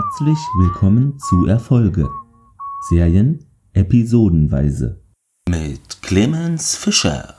Herzlich willkommen zu Erfolge. Serien episodenweise. Mit Clemens Fischer.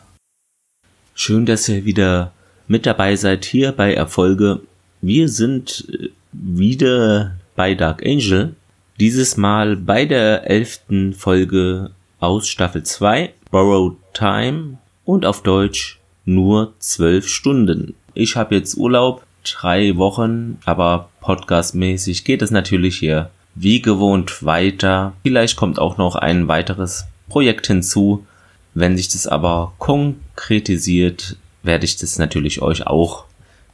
Schön, dass ihr wieder mit dabei seid hier bei Erfolge. Wir sind äh, wieder bei Dark Angel. Dieses Mal bei der elften Folge aus Staffel 2, Borrowed Time und auf Deutsch nur zwölf Stunden. Ich habe jetzt Urlaub, drei Wochen, aber podcastmäßig geht es natürlich hier wie gewohnt weiter. Vielleicht kommt auch noch ein weiteres Projekt hinzu. Wenn sich das aber konkretisiert, werde ich das natürlich euch auch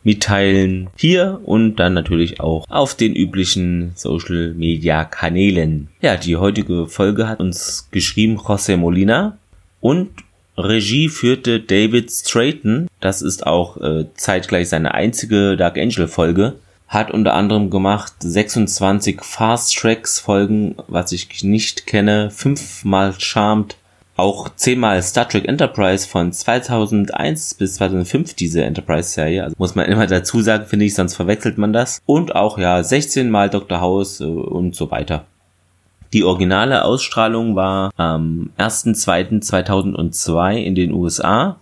mitteilen. Hier und dann natürlich auch auf den üblichen Social Media Kanälen. Ja, die heutige Folge hat uns geschrieben José Molina und Regie führte David Strayton. Das ist auch äh, zeitgleich seine einzige Dark Angel Folge. Hat unter anderem gemacht 26 Fast Tracks Folgen, was ich nicht kenne, fünfmal Charmed, auch zehnmal Star Trek Enterprise von 2001 bis 2005 diese Enterprise-Serie. Also muss man immer dazu sagen, finde ich, sonst verwechselt man das. Und auch ja 16 mal Dr. House äh, und so weiter. Die originale Ausstrahlung war am 1.2.2002 in den USA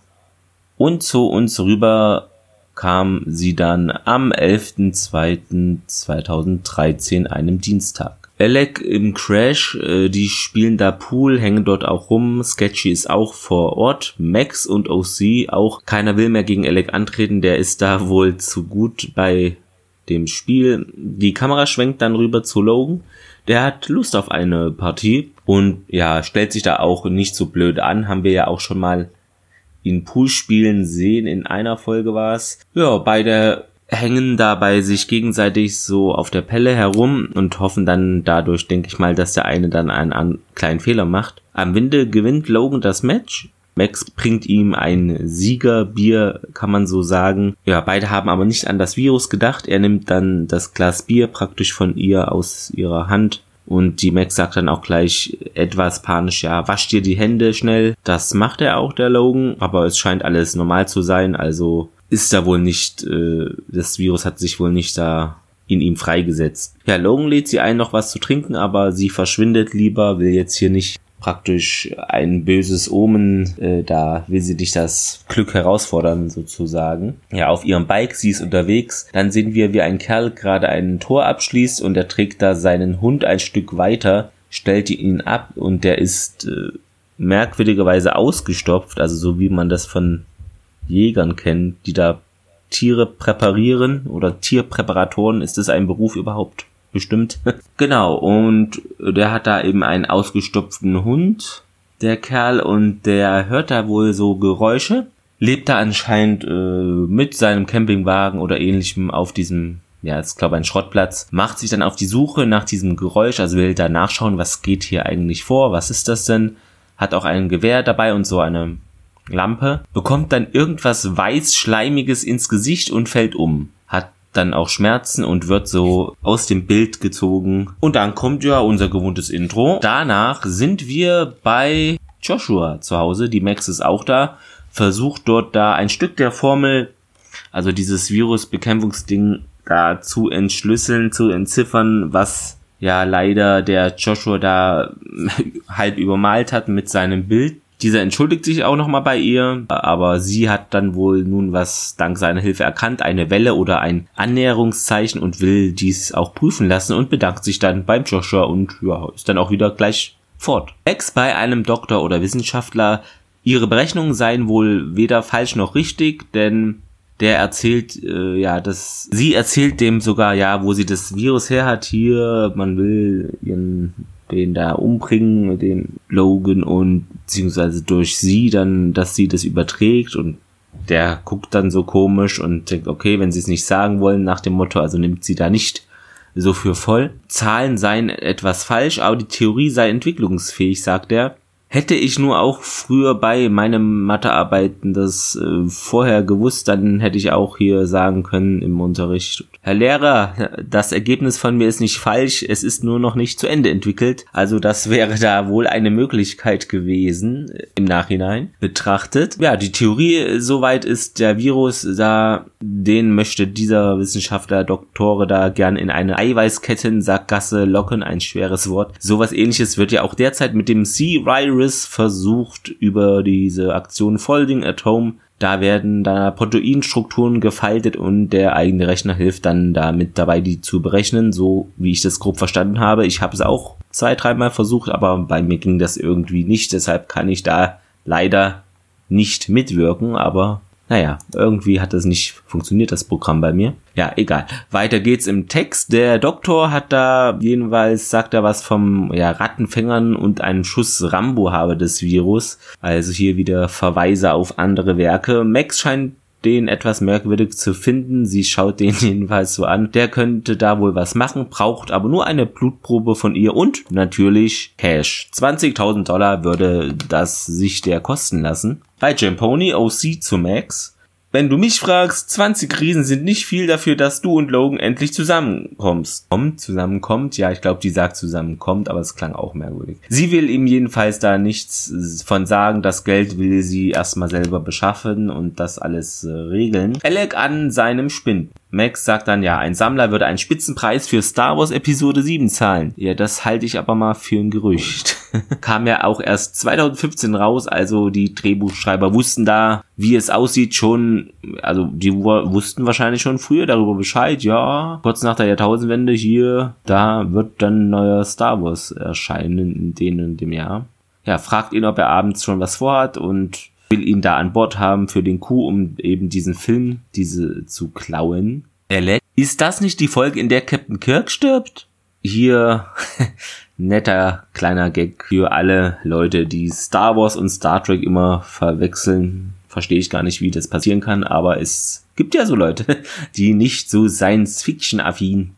und zu uns rüber kam sie dann am 11.2.2013, einem Dienstag. Alec im Crash, äh, die spielen da Pool, hängen dort auch rum. Sketchy ist auch vor Ort. Max und OC, auch keiner will mehr gegen Alec antreten, der ist da wohl zu gut bei dem Spiel. Die Kamera schwenkt dann rüber zu Logan. Der hat Lust auf eine Partie und ja, stellt sich da auch nicht so blöd an. Haben wir ja auch schon mal in Pool spielen sehen. In einer Folge war es. Ja, beide hängen dabei sich gegenseitig so auf der Pelle herum und hoffen dann dadurch, denke ich mal, dass der eine dann einen, einen kleinen Fehler macht. Am Winde gewinnt Logan das Match. Max bringt ihm ein Siegerbier, kann man so sagen. Ja, beide haben aber nicht an das Virus gedacht. Er nimmt dann das Glas Bier praktisch von ihr aus ihrer Hand und die Max sagt dann auch gleich etwas panisch, ja, wasch dir die Hände schnell. Das macht er auch, der Logan, aber es scheint alles normal zu sein, also ist da wohl nicht, äh, das Virus hat sich wohl nicht da in ihm freigesetzt. Ja, Logan lädt sie ein, noch was zu trinken, aber sie verschwindet lieber, will jetzt hier nicht praktisch ein böses Omen, äh, da will sie dich das Glück herausfordern sozusagen. Ja, auf ihrem Bike, sie ist unterwegs, dann sehen wir, wie ein Kerl gerade ein Tor abschließt und er trägt da seinen Hund ein Stück weiter, stellt ihn ab und der ist äh, merkwürdigerweise ausgestopft, also so wie man das von Jägern kennt, die da Tiere präparieren oder Tierpräparatoren, ist das ein Beruf überhaupt? Bestimmt. genau, und der hat da eben einen ausgestopften Hund, der Kerl, und der hört da wohl so Geräusche, lebt da anscheinend äh, mit seinem Campingwagen oder ähnlichem auf diesem ja, ist glaube ein Schrottplatz, macht sich dann auf die Suche nach diesem Geräusch, also will da nachschauen, was geht hier eigentlich vor, was ist das denn, hat auch ein Gewehr dabei und so eine Lampe, bekommt dann irgendwas weiß-schleimiges ins Gesicht und fällt um dann auch Schmerzen und wird so aus dem Bild gezogen. Und dann kommt ja unser gewohntes Intro. Danach sind wir bei Joshua zu Hause. Die Max ist auch da. Versucht dort da ein Stück der Formel, also dieses Virusbekämpfungsding da zu entschlüsseln, zu entziffern, was ja leider der Joshua da halb übermalt hat mit seinem Bild. Dieser entschuldigt sich auch nochmal bei ihr, aber sie hat dann wohl nun was dank seiner Hilfe erkannt, eine Welle oder ein Annäherungszeichen und will dies auch prüfen lassen und bedankt sich dann beim Joshua und ja, ist dann auch wieder gleich fort. Ex bei einem Doktor oder Wissenschaftler, ihre Berechnungen seien wohl weder falsch noch richtig, denn der erzählt, äh, ja, dass sie erzählt dem sogar, ja, wo sie das Virus her hat hier, man will ihren den da umbringen, den Logan und beziehungsweise durch sie dann, dass sie das überträgt und der guckt dann so komisch und denkt, okay, wenn sie es nicht sagen wollen nach dem Motto, also nimmt sie da nicht so für voll. Zahlen seien etwas falsch, aber die Theorie sei entwicklungsfähig, sagt er. Hätte ich nur auch früher bei meinem Mathearbeiten das äh, vorher gewusst, dann hätte ich auch hier sagen können im Unterricht, Herr Lehrer, das Ergebnis von mir ist nicht falsch, es ist nur noch nicht zu Ende entwickelt. Also das wäre da wohl eine Möglichkeit gewesen äh, im Nachhinein betrachtet. Ja, die Theorie äh, soweit ist, der Virus da, den möchte dieser Wissenschaftler, Doktore da gern in eine Eiweißketten-Sackgasse locken, ein schweres Wort. Sowas ähnliches wird ja auch derzeit mit dem C-Virus Harris versucht über diese Aktion Folding at Home da werden da Proteinstrukturen gefaltet und der eigene Rechner hilft dann damit dabei, die zu berechnen, so wie ich das grob verstanden habe. Ich habe es auch zwei, dreimal versucht, aber bei mir ging das irgendwie nicht. Deshalb kann ich da leider nicht mitwirken, aber naja, irgendwie hat das nicht funktioniert, das Programm bei mir. Ja, egal. Weiter geht's im Text. Der Doktor hat da jedenfalls, sagt er was vom ja, Rattenfängern und einen Schuss Rambo habe des Virus. Also hier wieder Verweise auf andere Werke. Max scheint den etwas merkwürdig zu finden. Sie schaut den jedenfalls so an. Der könnte da wohl was machen, braucht aber nur eine Blutprobe von ihr und natürlich Cash. 20.000 Dollar würde das sich der kosten lassen. Bei Jamponi OC zu Max. Wenn du mich fragst, 20 Riesen sind nicht viel dafür, dass du und Logan endlich zusammenkommst. Kommt, zusammenkommt, ja, ich glaube, die sagt zusammenkommt, aber es klang auch merkwürdig. Sie will ihm jedenfalls da nichts von sagen, das Geld will sie erstmal selber beschaffen und das alles äh, regeln. Alec an seinem Spind. Max sagt dann, ja, ein Sammler würde einen Spitzenpreis für Star Wars Episode 7 zahlen. Ja, das halte ich aber mal für ein Gerücht. Kam ja auch erst 2015 raus, also die Drehbuchschreiber wussten da, wie es aussieht, schon, also die wussten wahrscheinlich schon früher darüber Bescheid, ja, kurz nach der Jahrtausendwende hier, da wird dann neuer Star Wars erscheinen in dem und dem Jahr. Ja, fragt ihn, ob er abends schon was vorhat und will ihn da an Bord haben für den Coup, um eben diesen Film, diese zu klauen. Ist das nicht die Folge, in der Captain Kirk stirbt? Hier netter kleiner Gag für alle Leute, die Star Wars und Star Trek immer verwechseln. Verstehe ich gar nicht, wie das passieren kann, aber es gibt ja so Leute, die nicht so Science-Fiction-affin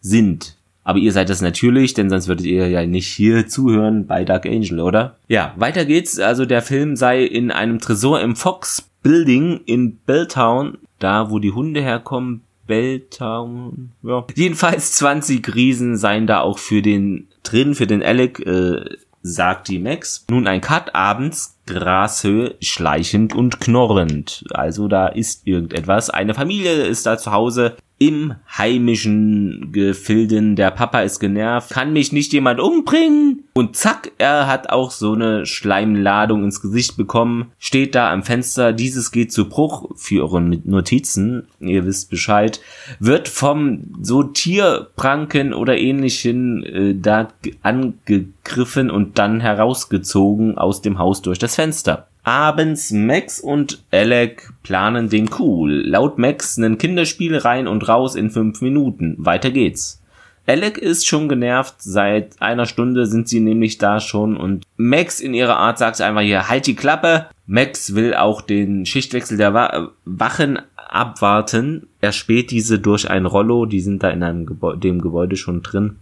sind. Aber ihr seid das natürlich, denn sonst würdet ihr ja nicht hier zuhören bei Dark Angel, oder? Ja, weiter geht's. Also der Film sei in einem Tresor im Fox Building in Belltown, da wo die Hunde herkommen. Belltown, ja. Jedenfalls 20 Riesen seien da auch für den drin, für den Alec, äh, sagt die Max. Nun ein Cut abends, Grashöhe, schleichend und knorrend. Also da ist irgendetwas. Eine Familie ist da zu Hause im heimischen Gefilden. Der Papa ist genervt. Kann mich nicht jemand umbringen? Und zack, er hat auch so eine Schleimladung ins Gesicht bekommen. Steht da am Fenster. Dieses geht zu Bruch für eure Notizen. Ihr wisst Bescheid. Wird vom so Tierpranken oder ähnlichen äh, da angegriffen und dann herausgezogen aus dem Haus durch das Fenster. Abends Max und Alec planen den Coup. Laut Max ein Kinderspiel rein und raus in fünf Minuten. Weiter geht's. Alec ist schon genervt, seit einer Stunde sind sie nämlich da schon und Max in ihrer Art sagt einfach hier, halt die Klappe. Max will auch den Schichtwechsel der Wachen abwarten. Er späht diese durch ein Rollo, die sind da in einem Gebäude, dem Gebäude schon drin.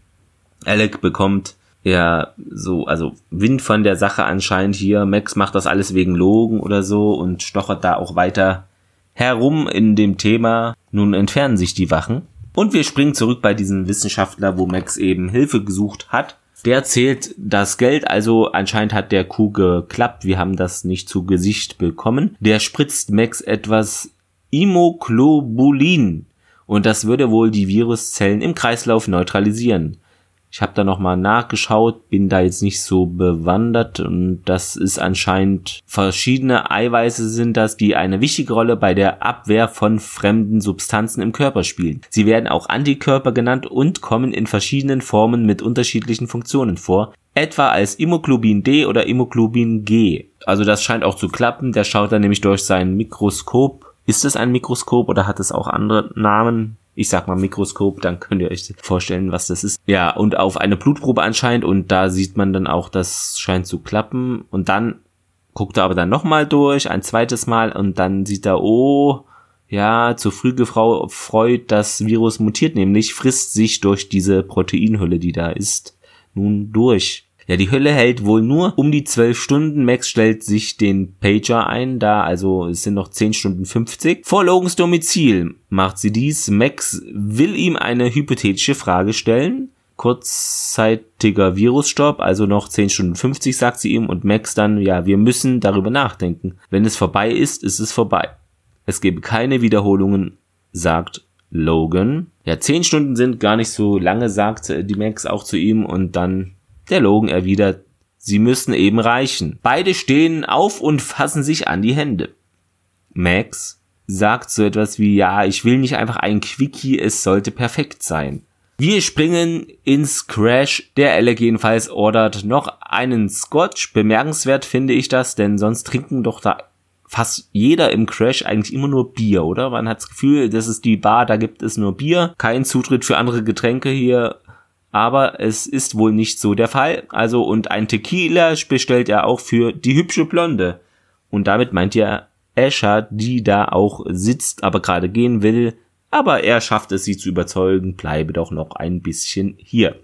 Alec bekommt ja so, also Wind von der Sache anscheinend hier. Max macht das alles wegen Logen oder so und stochert da auch weiter herum in dem Thema. Nun entfernen sich die Wachen. Und wir springen zurück bei diesem Wissenschaftler, wo Max eben Hilfe gesucht hat. Der zählt das Geld, also anscheinend hat der Kuh geklappt. Wir haben das nicht zu Gesicht bekommen. Der spritzt Max etwas Immoglobulin. Und das würde wohl die Viruszellen im Kreislauf neutralisieren. Ich habe da nochmal nachgeschaut, bin da jetzt nicht so bewandert und das ist anscheinend verschiedene Eiweiße sind das, die eine wichtige Rolle bei der Abwehr von fremden Substanzen im Körper spielen. Sie werden auch Antikörper genannt und kommen in verschiedenen Formen mit unterschiedlichen Funktionen vor, etwa als Immoglobin D oder Immoglobin G. Also das scheint auch zu klappen, der schaut dann nämlich durch sein Mikroskop. Ist es ein Mikroskop oder hat es auch andere Namen? Ich sag mal Mikroskop, dann könnt ihr euch vorstellen, was das ist. Ja, und auf eine Blutprobe anscheinend und da sieht man dann auch, das scheint zu klappen und dann guckt er aber dann nochmal durch, ein zweites Mal und dann sieht er, oh, ja, zu früh gefreut, das Virus mutiert nämlich, frisst sich durch diese Proteinhülle, die da ist, nun durch. Ja, die Hölle hält wohl nur um die 12 Stunden. Max stellt sich den Pager ein, da also es sind noch 10 Stunden 50. Vor Logans Domizil macht sie dies. Max will ihm eine hypothetische Frage stellen. Kurzzeitiger Virusstopp, also noch 10 Stunden 50, sagt sie ihm und Max dann, ja, wir müssen darüber nachdenken. Wenn es vorbei ist, ist es vorbei. Es gebe keine Wiederholungen, sagt Logan. Ja, 10 Stunden sind gar nicht so lange, sagt die Max auch zu ihm und dann der Logan erwidert, sie müssen eben reichen. Beide stehen auf und fassen sich an die Hände. Max sagt so etwas wie, ja, ich will nicht einfach ein Quickie, es sollte perfekt sein. Wir springen ins Crash. Der Alec jedenfalls ordert noch einen Scotch. Bemerkenswert finde ich das, denn sonst trinken doch da fast jeder im Crash eigentlich immer nur Bier, oder? Man hat das Gefühl, das ist die Bar, da gibt es nur Bier. Kein Zutritt für andere Getränke hier. Aber es ist wohl nicht so der Fall. Also, und ein Tequila bestellt er auch für die hübsche Blonde. Und damit meint er Asher, die da auch sitzt, aber gerade gehen will. Aber er schafft es, sie zu überzeugen, bleibe doch noch ein bisschen hier.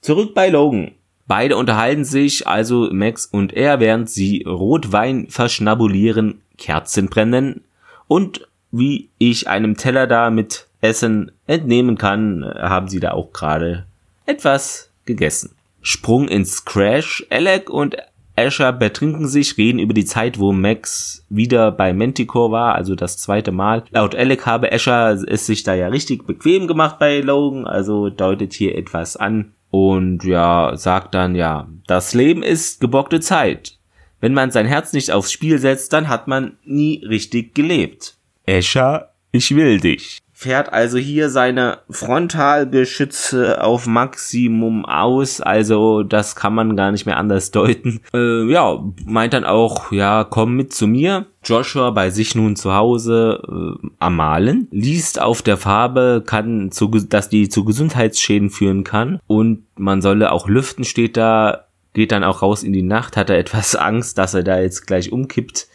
Zurück bei Logan. Beide unterhalten sich, also Max und er, während sie Rotwein verschnabulieren, Kerzen brennen und wie ich einem Teller da mit Essen entnehmen kann, haben sie da auch gerade etwas gegessen. Sprung ins Crash. Alec und Asher betrinken sich, reden über die Zeit, wo Max wieder bei Manticore war, also das zweite Mal. Laut Alec habe Asher es sich da ja richtig bequem gemacht bei Logan, also deutet hier etwas an. Und ja, sagt dann, ja, das Leben ist gebockte Zeit. Wenn man sein Herz nicht aufs Spiel setzt, dann hat man nie richtig gelebt. Asher, ich will dich fährt also hier seine Frontalgeschütze auf Maximum aus, also das kann man gar nicht mehr anders deuten. Äh, ja, meint dann auch, ja, komm mit zu mir. Joshua bei sich nun zu Hause äh, am Malen, liest auf der Farbe, kann zu, dass die zu Gesundheitsschäden führen kann. Und man solle auch lüften, steht da, geht dann auch raus in die Nacht, hat er etwas Angst, dass er da jetzt gleich umkippt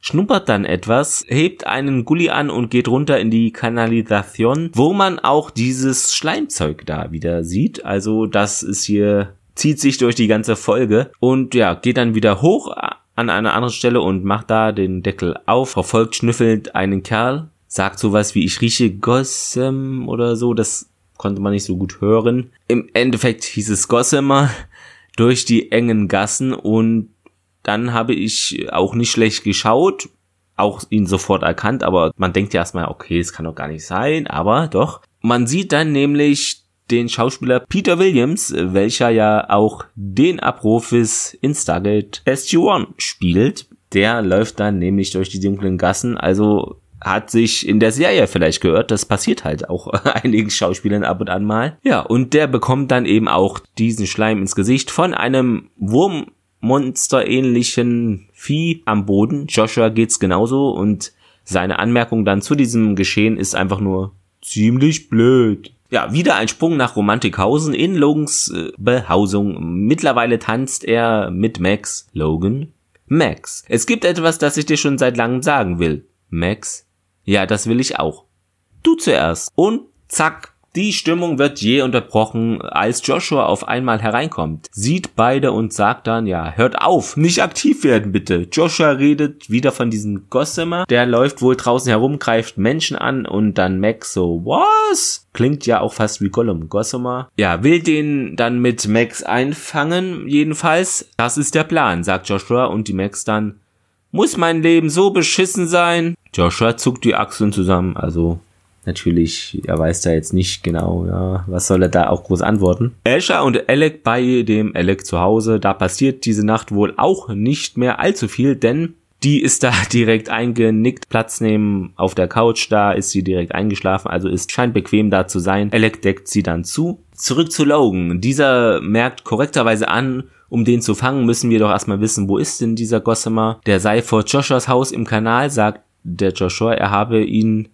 schnuppert dann etwas, hebt einen Gully an und geht runter in die Kanalisation, wo man auch dieses Schleimzeug da wieder sieht. Also das ist hier, zieht sich durch die ganze Folge und ja, geht dann wieder hoch an einer anderen Stelle und macht da den Deckel auf, verfolgt schnüffelt einen Kerl, sagt sowas wie ich rieche Gossem oder so, das konnte man nicht so gut hören. Im Endeffekt hieß es Gossamer durch die engen Gassen und dann habe ich auch nicht schlecht geschaut, auch ihn sofort erkannt, aber man denkt ja erstmal, okay, es kann doch gar nicht sein, aber doch. Man sieht dann nämlich den Schauspieler Peter Williams, welcher ja auch den Abrufes in Stargate SG-1 spielt. Der läuft dann nämlich durch die dunklen Gassen, also hat sich in der Serie vielleicht gehört, das passiert halt auch einigen Schauspielern ab und an mal. Ja, und der bekommt dann eben auch diesen Schleim ins Gesicht von einem Wurm monsterähnlichen Vieh am Boden. Joshua geht's genauso und seine Anmerkung dann zu diesem Geschehen ist einfach nur ziemlich blöd. Ja, wieder ein Sprung nach Romantikhausen in Logans äh, Behausung. Mittlerweile tanzt er mit Max. Logan? Max. Es gibt etwas, das ich dir schon seit langem sagen will. Max? Ja, das will ich auch. Du zuerst. Und zack, die Stimmung wird je unterbrochen, als Joshua auf einmal hereinkommt, sieht beide und sagt dann, ja, hört auf, nicht aktiv werden bitte. Joshua redet wieder von diesem Gossamer, der läuft wohl draußen herum, greift Menschen an und dann Max so, was? Klingt ja auch fast wie Gollum. Gossamer, ja, will den dann mit Max einfangen, jedenfalls. Das ist der Plan, sagt Joshua und die Max dann, muss mein Leben so beschissen sein? Joshua zuckt die Achseln zusammen, also Natürlich, er weiß da jetzt nicht genau, ja, was soll er da auch groß antworten. Asher und Alec bei dem Alec zu Hause, da passiert diese Nacht wohl auch nicht mehr allzu viel, denn die ist da direkt eingenickt, Platz nehmen auf der Couch, da ist sie direkt eingeschlafen, also ist scheint bequem da zu sein. Alec deckt sie dann zu. Zurück zu Logan. Dieser merkt korrekterweise an, um den zu fangen, müssen wir doch erstmal wissen, wo ist denn dieser Gossamer? Der sei vor Joshuas Haus im Kanal, sagt der Joshua, er habe ihn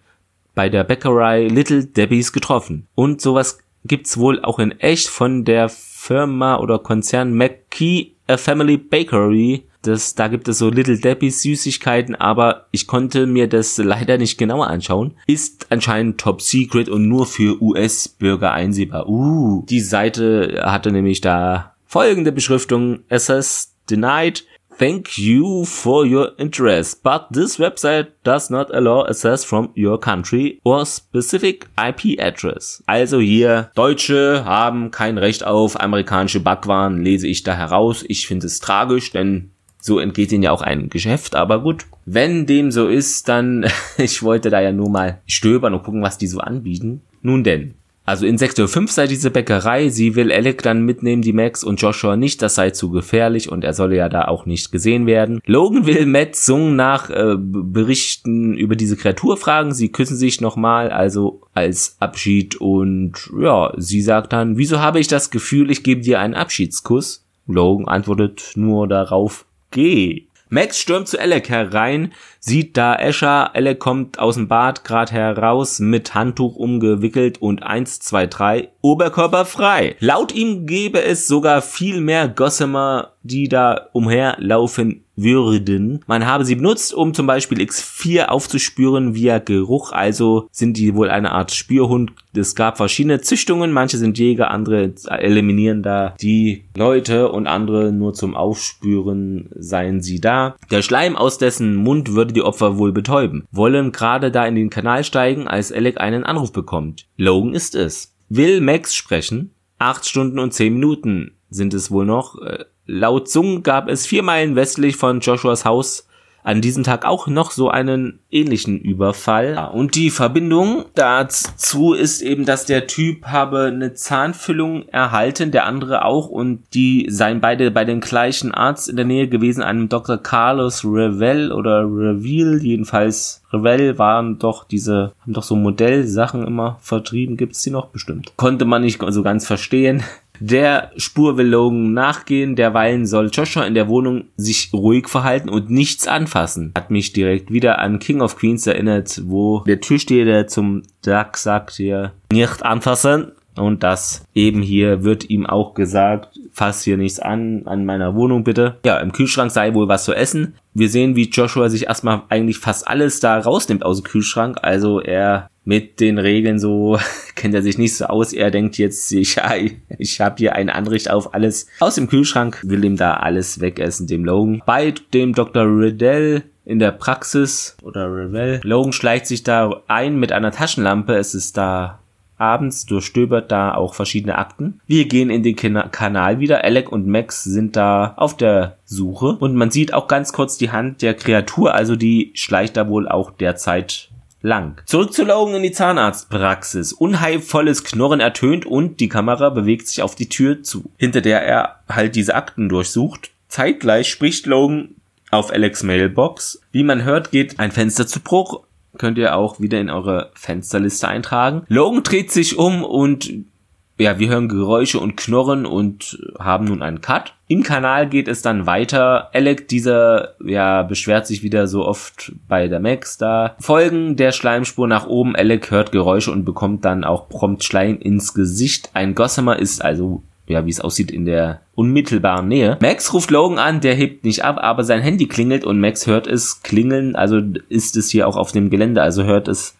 bei der Bäckerei Little Debbie's getroffen. Und sowas gibt's wohl auch in echt von der Firma oder Konzern McKee A Family Bakery. Das, da gibt es so Little Debbie's Süßigkeiten, aber ich konnte mir das leider nicht genauer anschauen. Ist anscheinend top secret und nur für US-Bürger einsehbar. Uh, die Seite hatte nämlich da folgende Beschriftung. Access denied. Thank you for your interest, but this website does not allow access from your country or specific IP address. Also hier, Deutsche haben kein Recht auf amerikanische Backwaren, lese ich da heraus. Ich finde es tragisch, denn so entgeht ihnen ja auch ein Geschäft, aber gut. Wenn dem so ist, dann, ich wollte da ja nur mal stöbern und gucken, was die so anbieten. Nun denn. Also in Sektor 5 sei diese Bäckerei, sie will Alec dann mitnehmen, die Max und Joshua nicht, das sei zu gefährlich und er solle ja da auch nicht gesehen werden. Logan will Matt Sung nach äh, Berichten über diese Kreatur fragen, sie küssen sich nochmal, also als Abschied und ja, sie sagt dann, wieso habe ich das Gefühl, ich gebe dir einen Abschiedskuss? Logan antwortet nur darauf, geh. Max stürmt zu Alec herein, sieht da Escher, Alec kommt aus dem Bad grad heraus mit Handtuch umgewickelt und 1, 2, 3, Oberkörper frei. Laut ihm gäbe es sogar viel mehr Gossamer, die da umherlaufen würden. Man habe sie benutzt, um zum Beispiel X4 aufzuspüren via Geruch, also sind die wohl eine Art Spürhund. Es gab verschiedene Züchtungen, manche sind Jäger, andere eliminieren da die Leute und andere nur zum Aufspüren seien sie da. Der Schleim aus dessen Mund würde die Opfer wohl betäuben. Wollen gerade da in den Kanal steigen, als Alec einen Anruf bekommt. Logan ist es. Will Max sprechen? Acht Stunden und zehn Minuten sind es wohl noch. Äh, laut Sung gab es vier Meilen westlich von Joshuas Haus an diesem Tag auch noch so einen ähnlichen Überfall. Und die Verbindung dazu ist eben, dass der Typ habe eine Zahnfüllung erhalten, der andere auch, und die seien beide bei dem gleichen Arzt in der Nähe gewesen, einem Dr. Carlos Revel oder Reveal, jedenfalls Revel waren doch diese, haben doch so Modellsachen immer vertrieben, gibt's die noch bestimmt. Konnte man nicht so ganz verstehen. Der Spur will Logan nachgehen, derweilen soll Joshua in der Wohnung sich ruhig verhalten und nichts anfassen. Hat mich direkt wieder an King of Queens erinnert, wo der Türsteher zum Duck sagt hier, nicht anfassen. Und das eben hier wird ihm auch gesagt, fass hier nichts an, an meiner Wohnung bitte. Ja, im Kühlschrank sei wohl was zu essen. Wir sehen, wie Joshua sich erstmal eigentlich fast alles da rausnimmt aus dem Kühlschrank. Also er mit den Regeln so kennt er sich nicht so aus. Er denkt jetzt, ich, ich habe hier ein Anrecht auf alles aus dem Kühlschrank, will ihm da alles wegessen, dem Logan. Bei dem Dr. Riddell in der Praxis oder Revell. Logan schleicht sich da ein mit einer Taschenlampe. Es ist da abends, durchstöbert da auch verschiedene Akten. Wir gehen in den Kanal wieder. Alec und Max sind da auf der Suche und man sieht auch ganz kurz die Hand der Kreatur, also die schleicht da wohl auch derzeit lang. Zurück zu Logan in die Zahnarztpraxis. Unheilvolles Knurren ertönt und die Kamera bewegt sich auf die Tür zu, hinter der er halt diese Akten durchsucht. Zeitgleich spricht Logan auf Alex Mailbox. Wie man hört, geht ein Fenster zu Bruch. Könnt ihr auch wieder in eure Fensterliste eintragen. Logan dreht sich um und ja, wir hören Geräusche und Knurren und haben nun einen Cut. Im Kanal geht es dann weiter. Alec, dieser, ja, beschwert sich wieder so oft bei der Max da. Folgen der Schleimspur nach oben. Alec hört Geräusche und bekommt dann auch prompt Schleim ins Gesicht. Ein Gossamer ist also ja, wie es aussieht, in der unmittelbaren Nähe. Max ruft Logan an, der hebt nicht ab, aber sein Handy klingelt und Max hört es klingeln, also ist es hier auch auf dem Gelände, also hört es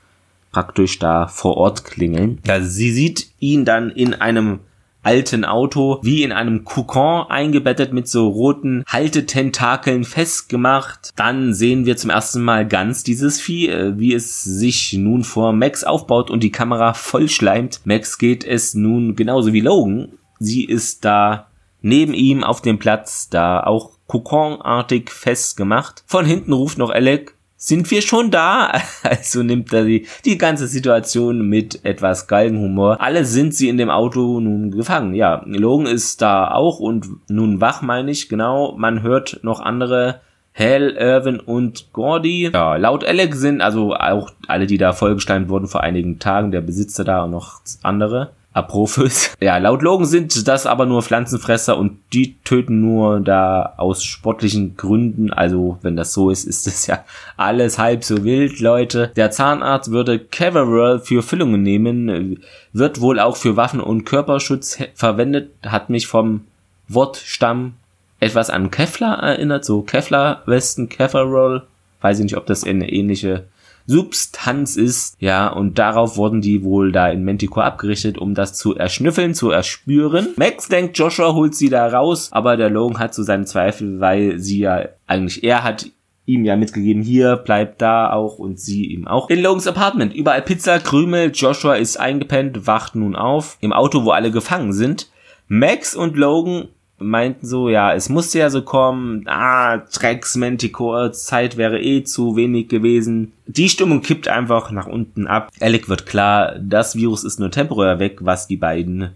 praktisch da vor Ort klingeln. Ja, sie sieht ihn dann in einem alten Auto wie in einem Kokon eingebettet mit so roten Haltetentakeln festgemacht. Dann sehen wir zum ersten Mal ganz dieses Vieh, äh, wie es sich nun vor Max aufbaut und die Kamera vollschleimt. Max geht es nun genauso wie Logan. Sie ist da neben ihm auf dem Platz, da auch Kokonartig festgemacht. Von hinten ruft noch Alec, sind wir schon da? Also nimmt er die, die ganze Situation mit etwas Galgenhumor. Alle sind sie in dem Auto nun gefangen. Ja, Logan ist da auch und nun wach, meine ich, genau. Man hört noch andere Hal, Irvin und Gordy. Ja, laut Alec sind also auch alle, die da vollgesteimt wurden vor einigen Tagen, der Besitzer da und noch andere. Apophis. Ja, laut Logan sind das aber nur Pflanzenfresser und die töten nur da aus sportlichen Gründen. Also, wenn das so ist, ist das ja alles halb so wild, Leute. Der Zahnarzt würde Caverall für Füllungen nehmen, wird wohl auch für Waffen und Körperschutz verwendet, hat mich vom Wortstamm etwas an Kevlar erinnert, so Kevlar-Westen, Caverall. Weiß ich nicht, ob das eine ähnliche Substanz ist, ja, und darauf wurden die wohl da in Manticore abgerichtet, um das zu erschnüffeln, zu erspüren. Max denkt, Joshua holt sie da raus, aber der Logan hat so seine Zweifel, weil sie ja eigentlich er hat ihm ja mitgegeben, hier, bleibt da auch und sie ihm auch. In Logans Apartment, überall Pizza, Krümel, Joshua ist eingepennt, wacht nun auf, im Auto, wo alle gefangen sind. Max und Logan meinten so, ja, es musste ja so kommen, ah, Drecks Manticore, Zeit wäre eh zu wenig gewesen. Die Stimmung kippt einfach nach unten ab. Alec wird klar, das Virus ist nur temporär weg, was die beiden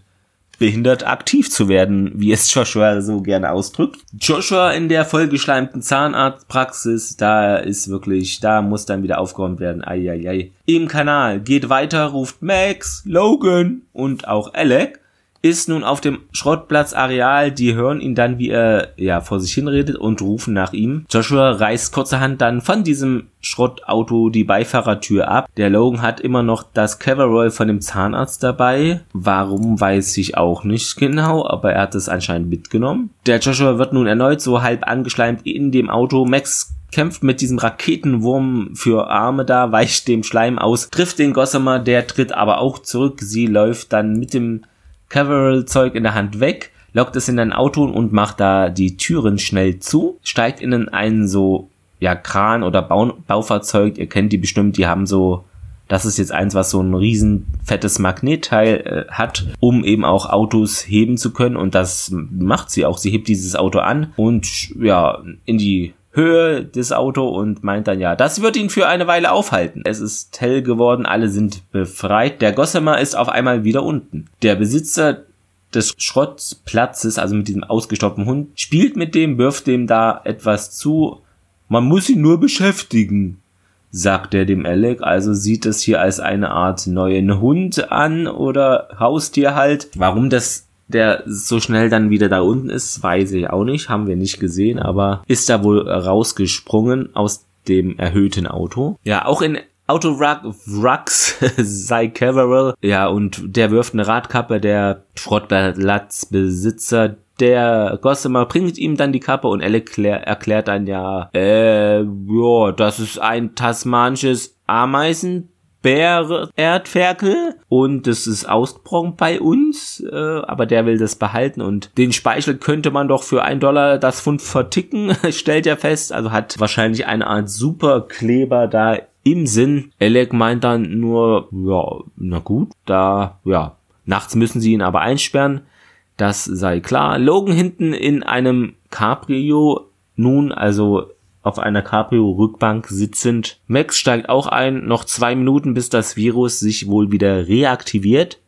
behindert aktiv zu werden, wie es Joshua so gerne ausdrückt. Joshua in der vollgeschleimten Zahnarztpraxis, da ist wirklich, da muss dann wieder aufgeräumt werden. Eieiei. Im Kanal geht weiter, ruft Max, Logan und auch Alec ist nun auf dem Schrottplatzareal. Die hören ihn dann, wie er ja vor sich hinredet und rufen nach ihm. Joshua reißt kurzerhand dann von diesem Schrottauto die Beifahrertür ab. Der Logan hat immer noch das Coverall von dem Zahnarzt dabei. Warum weiß ich auch nicht genau, aber er hat es anscheinend mitgenommen. Der Joshua wird nun erneut so halb angeschleimt in dem Auto. Max kämpft mit diesem Raketenwurm für Arme da, weicht dem Schleim aus, trifft den Gossamer, der tritt aber auch zurück. Sie läuft dann mit dem Caverall-Zeug in der Hand weg, lockt es in ein Auto und macht da die Türen schnell zu, steigt in einen so, ja, Kran oder Bau Baufahrzeug, ihr kennt die bestimmt, die haben so, das ist jetzt eins, was so ein riesen fettes Magnetteil äh, hat, um eben auch Autos heben zu können und das macht sie auch. Sie hebt dieses Auto an und ja, in die Höhe des Auto und meint dann ja, das wird ihn für eine Weile aufhalten. Es ist hell geworden, alle sind befreit. Der Gossamer ist auf einmal wieder unten. Der Besitzer des Schrottplatzes, also mit diesem ausgestoppten Hund, spielt mit dem, wirft dem da etwas zu. Man muss ihn nur beschäftigen, sagt er dem Alec. Also sieht es hier als eine Art neuen Hund an oder Haustier halt. Warum das der so schnell dann wieder da unten ist, weiß ich auch nicht, haben wir nicht gesehen, aber ist da wohl rausgesprungen aus dem erhöhten Auto. Ja, auch in Auto Rux sei Caverell. Ja, und der wirft eine Radkappe, der Schrottplatzbesitzer, der Gossamer bringt ihm dann die Kappe und Alec erklärt dann ja, äh, ja, das ist ein tasmanisches Ameisen Erdferkel und das ist ausgebrochen bei uns, äh, aber der will das behalten und den Speichel könnte man doch für ein Dollar das Pfund verticken, stellt er fest, also hat wahrscheinlich eine Art Superkleber da im Sinn. Alec meint dann nur, ja, na gut, da, ja, nachts müssen sie ihn aber einsperren, das sei klar. Logan hinten in einem Cabrio nun, also auf einer Cabrio-Rückbank sitzend. Max steigt auch ein, noch zwei Minuten, bis das Virus sich wohl wieder reaktiviert.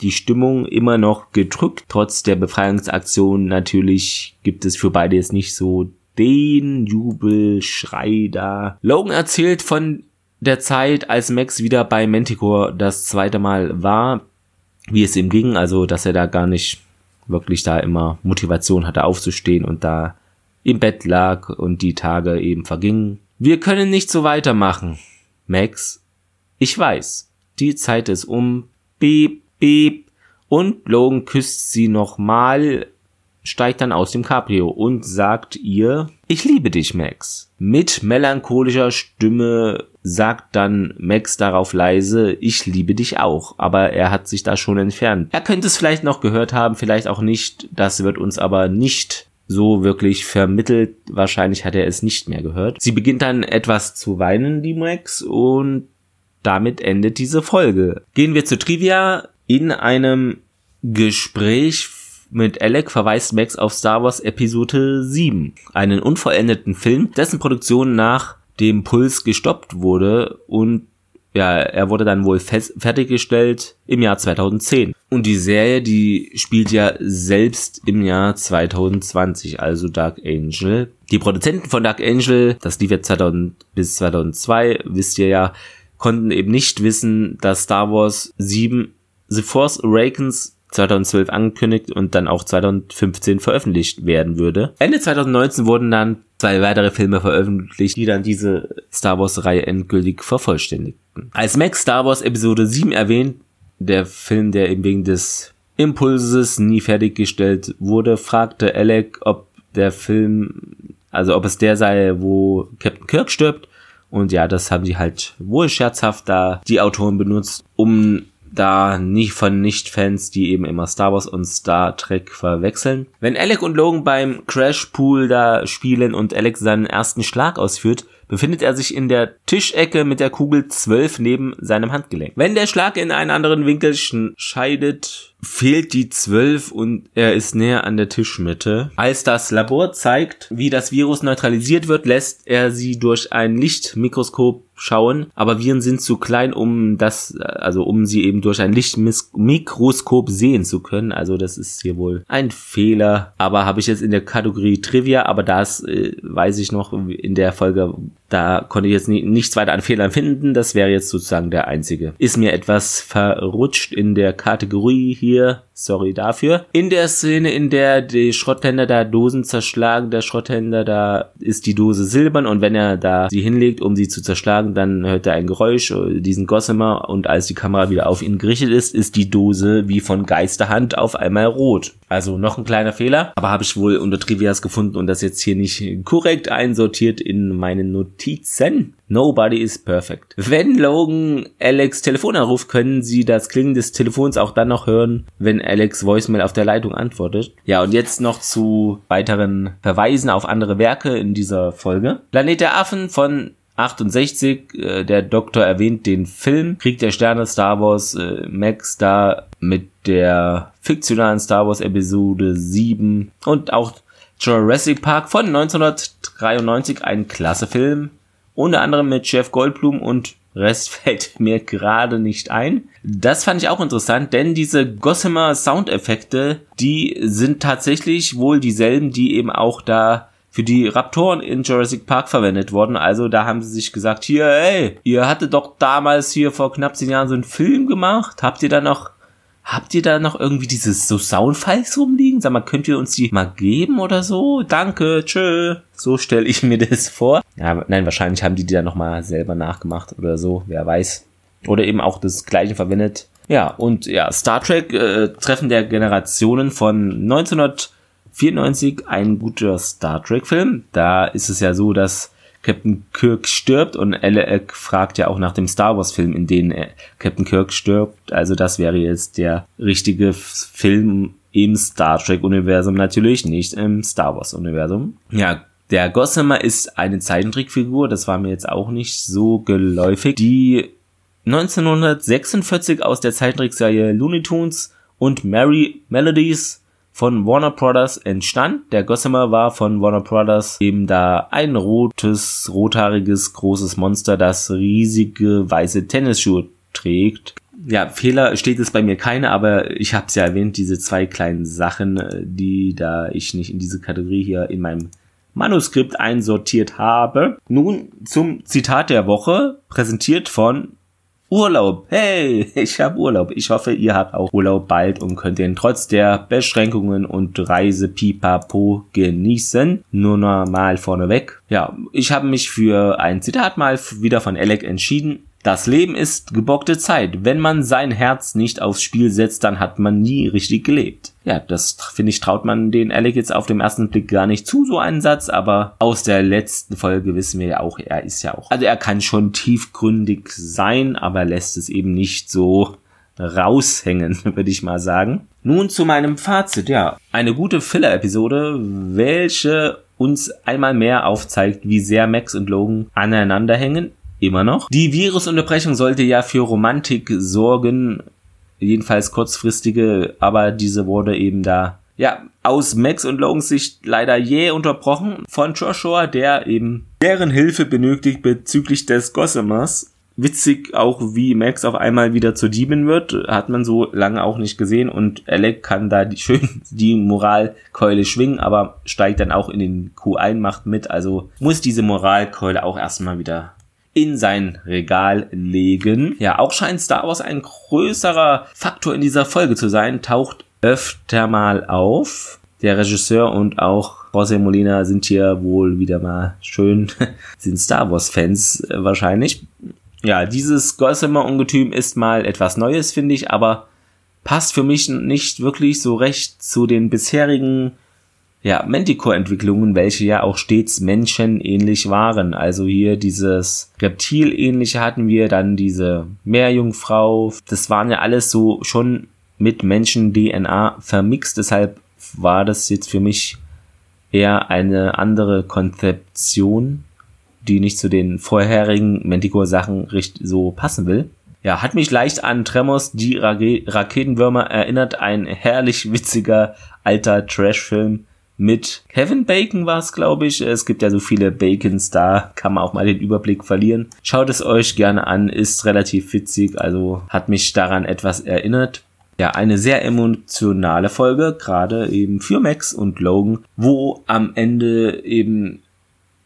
Die Stimmung immer noch gedrückt, trotz der Befreiungsaktion. Natürlich gibt es für beide jetzt nicht so den Jubelschrei da. Logan erzählt von der Zeit, als Max wieder bei Manticore das zweite Mal war, wie es ihm ging, also dass er da gar nicht wirklich da immer Motivation hatte aufzustehen und da im Bett lag und die Tage eben vergingen. Wir können nicht so weitermachen. Max, ich weiß, die Zeit ist um. Beep, beep. Und Logan küsst sie nochmal, steigt dann aus dem Cabrio und sagt ihr, ich liebe dich, Max. Mit melancholischer Stimme sagt dann Max darauf leise, ich liebe dich auch, aber er hat sich da schon entfernt. Er könnte es vielleicht noch gehört haben, vielleicht auch nicht, das wird uns aber nicht so wirklich vermittelt. Wahrscheinlich hat er es nicht mehr gehört. Sie beginnt dann etwas zu weinen, die Max, und damit endet diese Folge. Gehen wir zu Trivia. In einem Gespräch mit Alec verweist Max auf Star Wars Episode 7, einen unvollendeten Film, dessen Produktion nach dem Puls gestoppt wurde und ja, er wurde dann wohl fertiggestellt im Jahr 2010. Und die Serie, die spielt ja selbst im Jahr 2020, also Dark Angel. Die Produzenten von Dark Angel, das lief jetzt 2000 bis 2002, wisst ihr ja, konnten eben nicht wissen, dass Star Wars 7 The Force Awakens 2012 angekündigt und dann auch 2015 veröffentlicht werden würde. Ende 2019 wurden dann zwei weitere Filme veröffentlicht, die dann diese Star Wars-Reihe endgültig vervollständigten. Als Max Star Wars Episode 7 erwähnt, der Film, der eben wegen des Impulses nie fertiggestellt wurde, fragte Alec, ob der Film, also ob es der sei, wo Captain Kirk stirbt Und ja, das haben sie halt wohl scherzhaft da die Autoren benutzt, um da nicht von Nicht-Fans, die eben immer Star Wars und Star Trek verwechseln. Wenn Alec und Logan beim Crash Pool da spielen und Alec seinen ersten Schlag ausführt, befindet er sich in der Tischecke mit der Kugel 12 neben seinem Handgelenk. Wenn der Schlag in einen anderen Winkel scheidet, fehlt die 12 und er ist näher an der Tischmitte. Als das Labor zeigt, wie das Virus neutralisiert wird, lässt er sie durch ein Lichtmikroskop schauen, aber Viren sind zu klein, um das, also um sie eben durch ein Lichtmikroskop sehen zu können. Also das ist hier wohl ein Fehler. Aber habe ich jetzt in der Kategorie Trivia, aber das äh, weiß ich noch in der Folge, da konnte ich jetzt nie, nichts weiter an Fehlern finden. Das wäre jetzt sozusagen der einzige. Ist mir etwas verrutscht in der Kategorie hier. Sorry dafür. In der Szene, in der die Schrotthändler da Dosen zerschlagen, der Schrotthändler da ist die Dose silbern und wenn er da sie hinlegt, um sie zu zerschlagen, dann hört er ein Geräusch, diesen Gossamer und als die Kamera wieder auf ihn gerichtet ist, ist die Dose wie von Geisterhand auf einmal rot. Also noch ein kleiner Fehler, aber habe ich wohl unter Trivias gefunden und das jetzt hier nicht korrekt einsortiert in meinen Notizen. Nobody is perfect. Wenn Logan Alex Telefon anruft, können sie das Klingen des Telefons auch dann noch hören, wenn Alex Voicemail auf der Leitung antwortet. Ja, und jetzt noch zu weiteren Verweisen auf andere Werke in dieser Folge. Planet der Affen von 68, äh, der Doktor erwähnt den Film Krieg der Sterne Star Wars äh, Max da mit der fiktionalen Star Wars Episode 7 und auch Jurassic Park von 1993, ein klasse Film, unter anderem mit Jeff Goldblum und Rest fällt mir gerade nicht ein. Das fand ich auch interessant, denn diese Gossamer Soundeffekte, die sind tatsächlich wohl dieselben, die eben auch da für die Raptoren in Jurassic Park verwendet worden. Also da haben sie sich gesagt, hier, ey, ihr hattet doch damals hier vor knapp zehn Jahren so einen Film gemacht. Habt ihr da noch, habt ihr da noch irgendwie dieses so Soundfiles rumliegen? Sag mal, könnt ihr uns die mal geben oder so? Danke, tschö. So stelle ich mir das vor. Ja, nein, wahrscheinlich haben die die dann nochmal selber nachgemacht oder so, wer weiß. Oder eben auch das gleiche verwendet. Ja, und ja, Star Trek, äh, Treffen der Generationen von 1900 94 ein guter Star Trek Film. Da ist es ja so, dass Captain Kirk stirbt und Alec fragt ja auch nach dem Star Wars Film, in dem Captain Kirk stirbt. Also das wäre jetzt der richtige Film im Star Trek Universum natürlich, nicht im Star Wars Universum. Ja, der Gossamer ist eine Zeichentrickfigur, das war mir jetzt auch nicht so geläufig, die 1946 aus der Zeichentrickserie Looney Tunes und Mary Melodies von Warner Brothers entstand. Der Gossamer war von Warner Brothers eben da ein rotes, rothaariges, großes Monster, das riesige weiße Tennisschuhe trägt. Ja, Fehler steht es bei mir keine, aber ich habe es ja erwähnt, diese zwei kleinen Sachen, die da ich nicht in diese Kategorie hier in meinem Manuskript einsortiert habe. Nun zum Zitat der Woche, präsentiert von Urlaub. Hey, ich habe Urlaub. Ich hoffe, ihr habt auch Urlaub bald und könnt den trotz der Beschränkungen und Reise pipapo genießen. Nur normal vorneweg. Ja, ich habe mich für ein Zitat mal wieder von Alec entschieden. Das Leben ist gebockte Zeit. Wenn man sein Herz nicht aufs Spiel setzt, dann hat man nie richtig gelebt. Ja, das finde ich traut man den Alec jetzt auf dem ersten Blick gar nicht zu, so einen Satz, aber aus der letzten Folge wissen wir ja auch, er ist ja auch, also er kann schon tiefgründig sein, aber lässt es eben nicht so raushängen, würde ich mal sagen. Nun zu meinem Fazit, ja. Eine gute Filler-Episode, welche uns einmal mehr aufzeigt, wie sehr Max und Logan aneinander hängen immer noch. Die Virusunterbrechung sollte ja für Romantik sorgen, jedenfalls kurzfristige, aber diese wurde eben da ja, aus Max und Logans Sicht leider jäh unterbrochen von Joshua, der eben deren Hilfe benötigt bezüglich des Gossamers. Witzig auch, wie Max auf einmal wieder zur Diebin wird, hat man so lange auch nicht gesehen und Alec kann da die, schön die Moralkeule schwingen, aber steigt dann auch in den Q1 Macht mit, also muss diese Moralkeule auch erstmal wieder in sein Regal legen. Ja, auch scheint Star Wars ein größerer Faktor in dieser Folge zu sein, taucht öfter mal auf. Der Regisseur und auch José Molina sind hier wohl wieder mal schön, sind Star Wars Fans äh, wahrscheinlich. Ja, dieses Gossamer-Ungetüm ist mal etwas Neues, finde ich, aber passt für mich nicht wirklich so recht zu den bisherigen ja, Manticore-Entwicklungen, welche ja auch stets menschenähnlich waren. Also hier dieses Reptil-ähnliche hatten wir, dann diese Meerjungfrau. Das waren ja alles so schon mit Menschen-DNA vermixt. Deshalb war das jetzt für mich eher eine andere Konzeption, die nicht zu den vorherigen Manticore-Sachen so passen will. Ja, hat mich leicht an Tremors, die Raketenwürmer erinnert. Ein herrlich witziger alter Trash-Film mit Kevin Bacon war es, glaube ich. Es gibt ja so viele Bacons da, kann man auch mal den Überblick verlieren. Schaut es euch gerne an, ist relativ witzig, also hat mich daran etwas erinnert. Ja, eine sehr emotionale Folge, gerade eben für Max und Logan, wo am Ende eben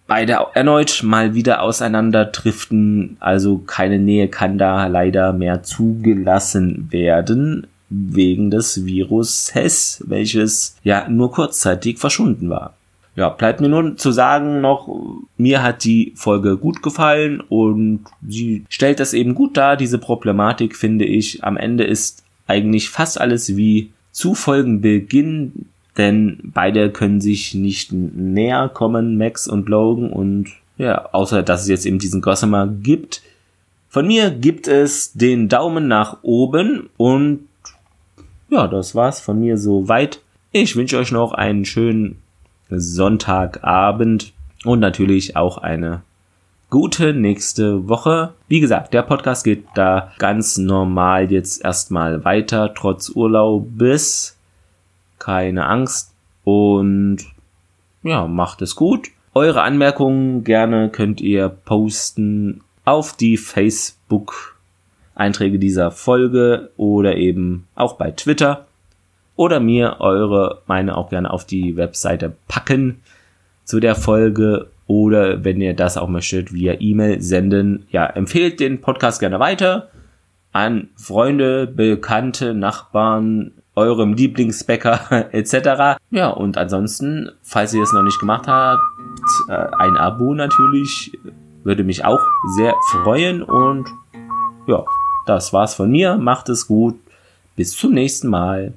beide erneut mal wieder auseinanderdriften, also keine Nähe kann da leider mehr zugelassen werden wegen des Virus Hess, welches ja nur kurzzeitig verschwunden war. Ja, bleibt mir nun zu sagen noch, mir hat die Folge gut gefallen und sie stellt das eben gut dar, diese Problematik finde ich. Am Ende ist eigentlich fast alles wie zu Folgenbeginn, denn beide können sich nicht näher kommen, Max und Logan und ja, außer dass es jetzt eben diesen Gossamer gibt. Von mir gibt es den Daumen nach oben und ja, das war's von mir soweit. Ich wünsche euch noch einen schönen Sonntagabend und natürlich auch eine gute nächste Woche. Wie gesagt, der Podcast geht da ganz normal jetzt erstmal weiter, trotz Urlaubes. Keine Angst und ja, macht es gut. Eure Anmerkungen gerne könnt ihr posten auf die Facebook Einträge dieser Folge oder eben auch bei Twitter oder mir eure meine auch gerne auf die Webseite packen zu der Folge oder wenn ihr das auch möchtet via E-Mail senden. Ja, empfehlt den Podcast gerne weiter an Freunde, Bekannte, Nachbarn, eurem Lieblingsbäcker etc. Ja, und ansonsten, falls ihr es noch nicht gemacht habt, äh, ein Abo natürlich würde mich auch sehr freuen und ja, das war's von mir. Macht es gut. Bis zum nächsten Mal.